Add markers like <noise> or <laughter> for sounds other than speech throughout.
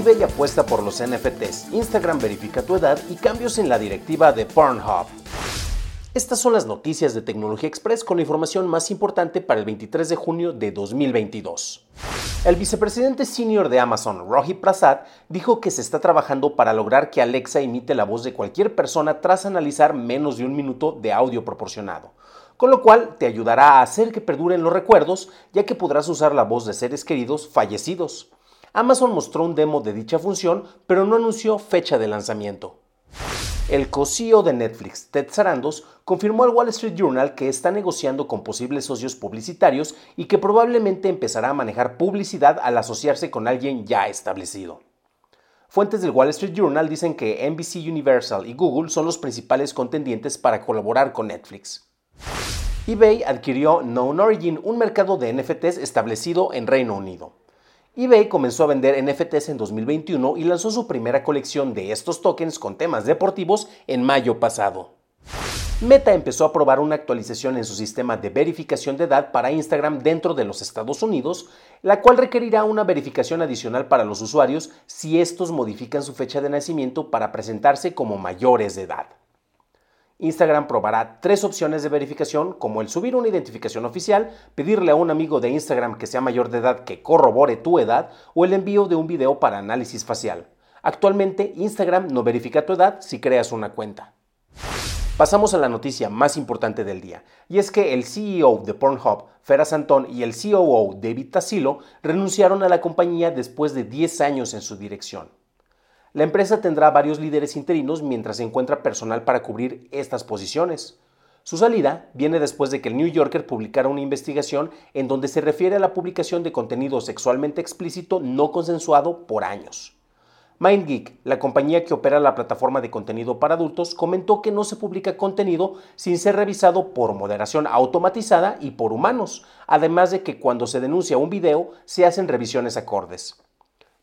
eBay apuesta por los NFTs, Instagram verifica tu edad y cambios en la directiva de Pornhub. Estas son las noticias de Tecnología Express con la información más importante para el 23 de junio de 2022. El vicepresidente senior de Amazon, Rohit Prasad, dijo que se está trabajando para lograr que Alexa imite la voz de cualquier persona tras analizar menos de un minuto de audio proporcionado, con lo cual te ayudará a hacer que perduren los recuerdos, ya que podrás usar la voz de seres queridos fallecidos. Amazon mostró un demo de dicha función, pero no anunció fecha de lanzamiento. El co-CEO de Netflix, Ted Sarandos, confirmó al Wall Street Journal que está negociando con posibles socios publicitarios y que probablemente empezará a manejar publicidad al asociarse con alguien ya establecido. Fuentes del Wall Street Journal dicen que NBC Universal y Google son los principales contendientes para colaborar con Netflix. eBay adquirió Known Origin, un mercado de NFTs establecido en Reino Unido eBay comenzó a vender NFTs en 2021 y lanzó su primera colección de estos tokens con temas deportivos en mayo pasado. Meta empezó a probar una actualización en su sistema de verificación de edad para Instagram dentro de los Estados Unidos, la cual requerirá una verificación adicional para los usuarios si estos modifican su fecha de nacimiento para presentarse como mayores de edad. Instagram probará tres opciones de verificación, como el subir una identificación oficial, pedirle a un amigo de Instagram que sea mayor de edad que corrobore tu edad o el envío de un video para análisis facial. Actualmente Instagram no verifica tu edad si creas una cuenta. Pasamos a la noticia más importante del día, y es que el CEO de Pornhub, Ferra Santón, y el COO David Tassilo renunciaron a la compañía después de 10 años en su dirección. La empresa tendrá varios líderes interinos mientras se encuentra personal para cubrir estas posiciones. Su salida viene después de que el New Yorker publicara una investigación en donde se refiere a la publicación de contenido sexualmente explícito no consensuado por años. MindGeek, la compañía que opera la plataforma de contenido para adultos, comentó que no se publica contenido sin ser revisado por moderación automatizada y por humanos, además de que cuando se denuncia un video se hacen revisiones acordes.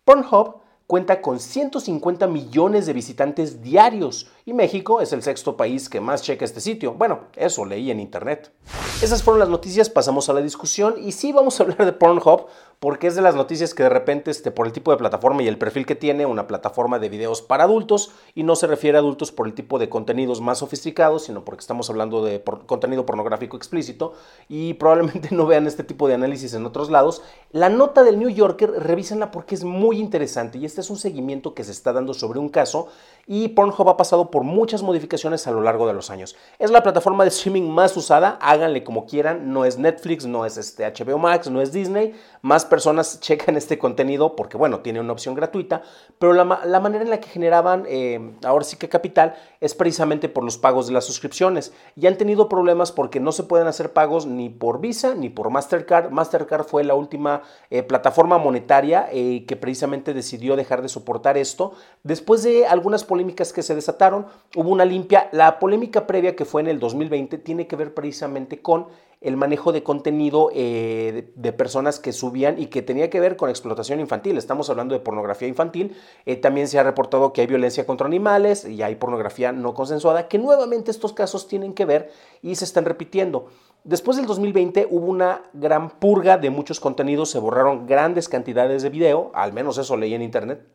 Pornhub cuenta con 150 millones de visitantes diarios y México es el sexto país que más checa este sitio. Bueno, eso leí en internet. Esas fueron las noticias, pasamos a la discusión y sí vamos a hablar de Pornhub porque es de las noticias que de repente este, por el tipo de plataforma y el perfil que tiene, una plataforma de videos para adultos y no se refiere a adultos por el tipo de contenidos más sofisticados, sino porque estamos hablando de contenido pornográfico explícito y probablemente <laughs> no vean este tipo de análisis en otros lados. La nota del New Yorker, revísenla porque es muy interesante y este es un seguimiento que se está dando sobre un caso y Pornhub ha pasado por muchas modificaciones a lo largo de los años. Es la plataforma de streaming más usada, háganle como quieran, no es Netflix, no es este HBO Max, no es Disney, más personas <laughs> checan este contenido porque bueno, tiene una opción gratuita, pero la, manera en la que generaban eh, ahora sí que capital es precisamente por los pagos de las suscripciones y han tenido problemas porque no se pueden hacer pagos ni por Visa ni por Mastercard. Mastercard fue la última eh, plataforma monetaria eh, que precisamente decidió dejar de soportar esto después de algunas polémicas que se desataron, hubo una limpia. La polémica previa que fue en el 2020 tiene que ver precisamente con el manejo de contenido eh, de, personas que subían y que tenía que ver con explotación infantil. Estamos hablando de pornografía infantil. Eh, también se ha reportado que hay violencia contra animales y hay pornografía no consensuada, que nuevamente estos casos tienen que ver y se están repitiendo. Después del 2020 hubo una gran purga de muchos contenidos, se borraron grandes cantidades de video, al menos eso leí en internet,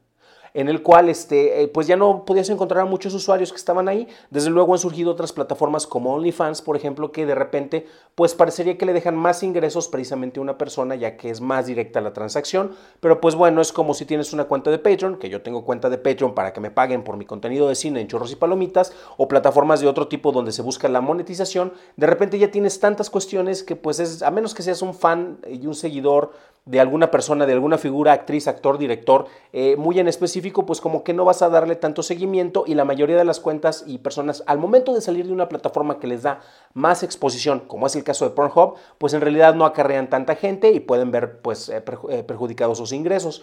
en el cual este, eh, pues ya no podías encontrar a muchos usuarios que estaban ahí. Desde luego han surgido otras plataformas como OnlyFans, por ejemplo, que de repente pues parecería que le dejan más ingresos precisamente a una persona ya que es más directa la transacción. Pero pues bueno, es como si tienes una cuenta de Patreon, que yo tengo cuenta de Patreon para que me paguen por mi contenido de cine en chorros y palomitas, o plataformas de otro tipo donde se busca la monetización. De repente ya tienes tantas cuestiones que pues es, a menos que seas un fan y un seguidor de alguna persona, de alguna figura, actriz, actor, director, eh, muy en específico, pues como que no vas a darle tanto seguimiento y la mayoría de las cuentas y personas al momento de salir de una plataforma que les da más exposición, como es el caso de Pornhub, pues en realidad no acarrean tanta gente y pueden ver pues eh, eh, perjudicados sus ingresos.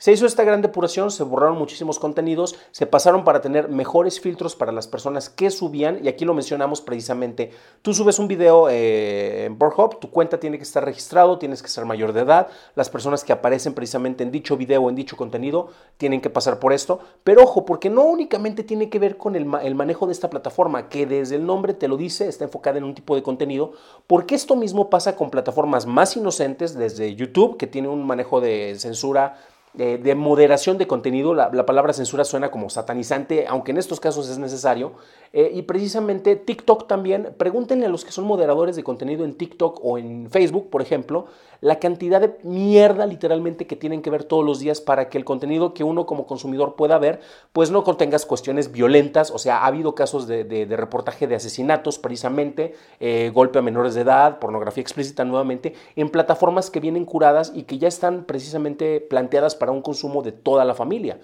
Se hizo esta gran depuración, se borraron muchísimos contenidos, se pasaron para tener mejores filtros para las personas que subían, y aquí lo mencionamos precisamente. Tú subes un video eh, en Pornhub, tu cuenta tiene que estar registrado, tienes que ser mayor de edad, las personas que aparecen precisamente en dicho video o en dicho contenido tienen que pasar por esto, pero ojo, porque no únicamente tiene que ver con el, el manejo de esta plataforma, que desde el nombre te lo dice, está enfocada en un tipo de contenido, porque esto mismo pasa con plataformas más inocentes, desde YouTube, que tiene un manejo de censura, de, moderación de contenido. La, palabra censura suena como satanizante, aunque en estos casos es necesario. Eh, y precisamente TikTok también, pregúntenle a los que son moderadores de contenido en TikTok o en Facebook, por ejemplo, la cantidad de mierda literalmente que tienen que ver todos los días para que el contenido que uno como consumidor pueda ver, pues no contengas cuestiones violentas. O sea, ha habido casos de, reportaje de asesinatos precisamente, eh, golpe a menores de edad, pornografía explícita nuevamente, en plataformas que vienen curadas y que ya están precisamente planteadas para un consumo de toda la familia.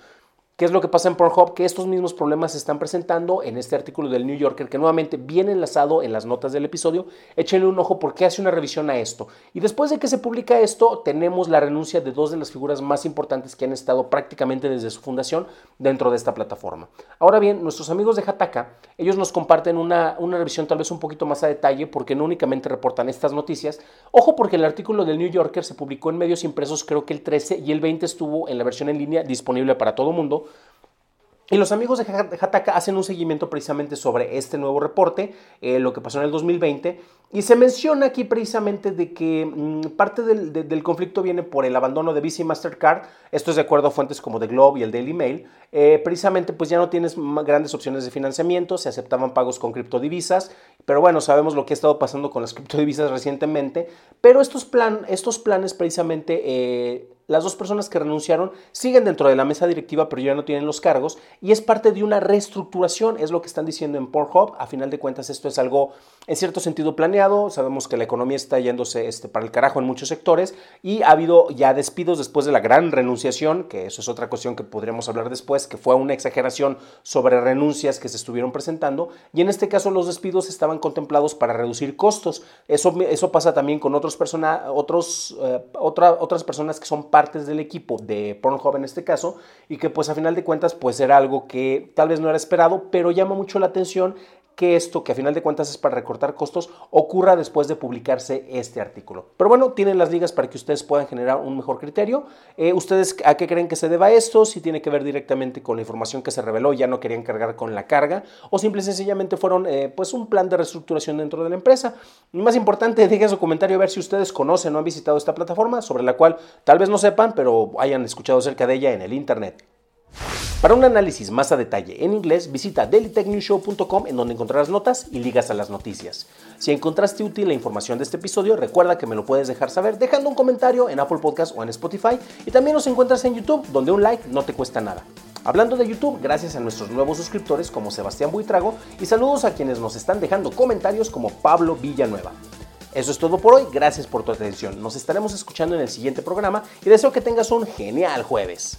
¿Qué es lo que pasa en Pornhub? Que estos mismos problemas se están presentando en este artículo del New Yorker, que nuevamente viene enlazado en las notas del episodio. Échenle un ojo porque hace una revisión a esto. Y después de que se publica esto, tenemos la renuncia de dos de las figuras más importantes que han estado prácticamente desde su fundación dentro de esta plataforma. Ahora bien, nuestros amigos de Hataka, ellos nos comparten una, una revisión tal vez un poquito más a detalle porque no únicamente reportan estas noticias. Ojo porque el artículo del New Yorker se publicó en medios impresos creo que el 13 y el 20 estuvo en la versión en línea disponible para todo mundo. Y los amigos de Hataka hacen un seguimiento precisamente sobre este nuevo reporte, eh, lo que pasó en el 2020, y se menciona aquí precisamente de que mm, parte del, conflicto viene por el abandono de Visa y Mastercard, esto es de acuerdo a fuentes como The Globe y el Daily Mail, eh, precisamente pues ya no tienes grandes opciones de financiamiento, se aceptaban pagos con criptodivisas, pero bueno, sabemos lo que ha estado pasando con las <laughs> criptodivisas recientemente, pero estos, plan, estos planes precisamente... Eh, las dos personas que renunciaron siguen dentro de la mesa directiva, pero ya no tienen los cargos y es parte de una reestructuración, es lo que están diciendo en Pornhub. A final de cuentas, esto es algo en cierto sentido planeado. Sabemos que la economía está yéndose este, para el carajo en muchos sectores y ha habido ya despidos después de la gran renunciación, que eso es otra cuestión que podríamos hablar después, que fue una exageración sobre renuncias que se estuvieron presentando. Y en este caso, los despidos estaban contemplados para reducir costos. Eso, eso pasa también con otros persona, otros, eh, otras personas que son partes del equipo de Pornhub en este caso y que pues a final de cuentas pues era algo que tal vez no era esperado, pero llama mucho la atención que esto, que a final de cuentas es para recortar costos, ocurra después de publicarse este artículo. Pero bueno, tienen las ligas para que ustedes puedan generar un mejor criterio. Eh, ¿Ustedes a qué creen que se deba esto? Si tiene que ver directamente con la información que se reveló, ya no querían cargar con la carga, o simple y sencillamente fueron eh, pues un plan de reestructuración dentro de la empresa. Y más importante, <laughs> dejen su comentario a ver si ustedes conocen o han visitado esta plataforma, sobre la cual tal vez no sepan, pero hayan escuchado acerca de ella en el Internet. Para un análisis más a detalle en inglés, visita dailytechnewshow.com en donde encontrarás notas y ligas a las noticias. Si encontraste útil la información de este episodio, recuerda que me lo puedes dejar saber dejando un comentario en Apple Podcast o en Spotify y también nos encuentras en YouTube donde un like no te cuesta nada. Hablando de YouTube, gracias a nuestros nuevos suscriptores como Sebastián Buitrago y saludos a quienes nos están dejando comentarios como Pablo Villanueva. Eso es todo por hoy, gracias por tu atención. Nos estaremos escuchando en el siguiente programa y deseo que tengas un genial jueves.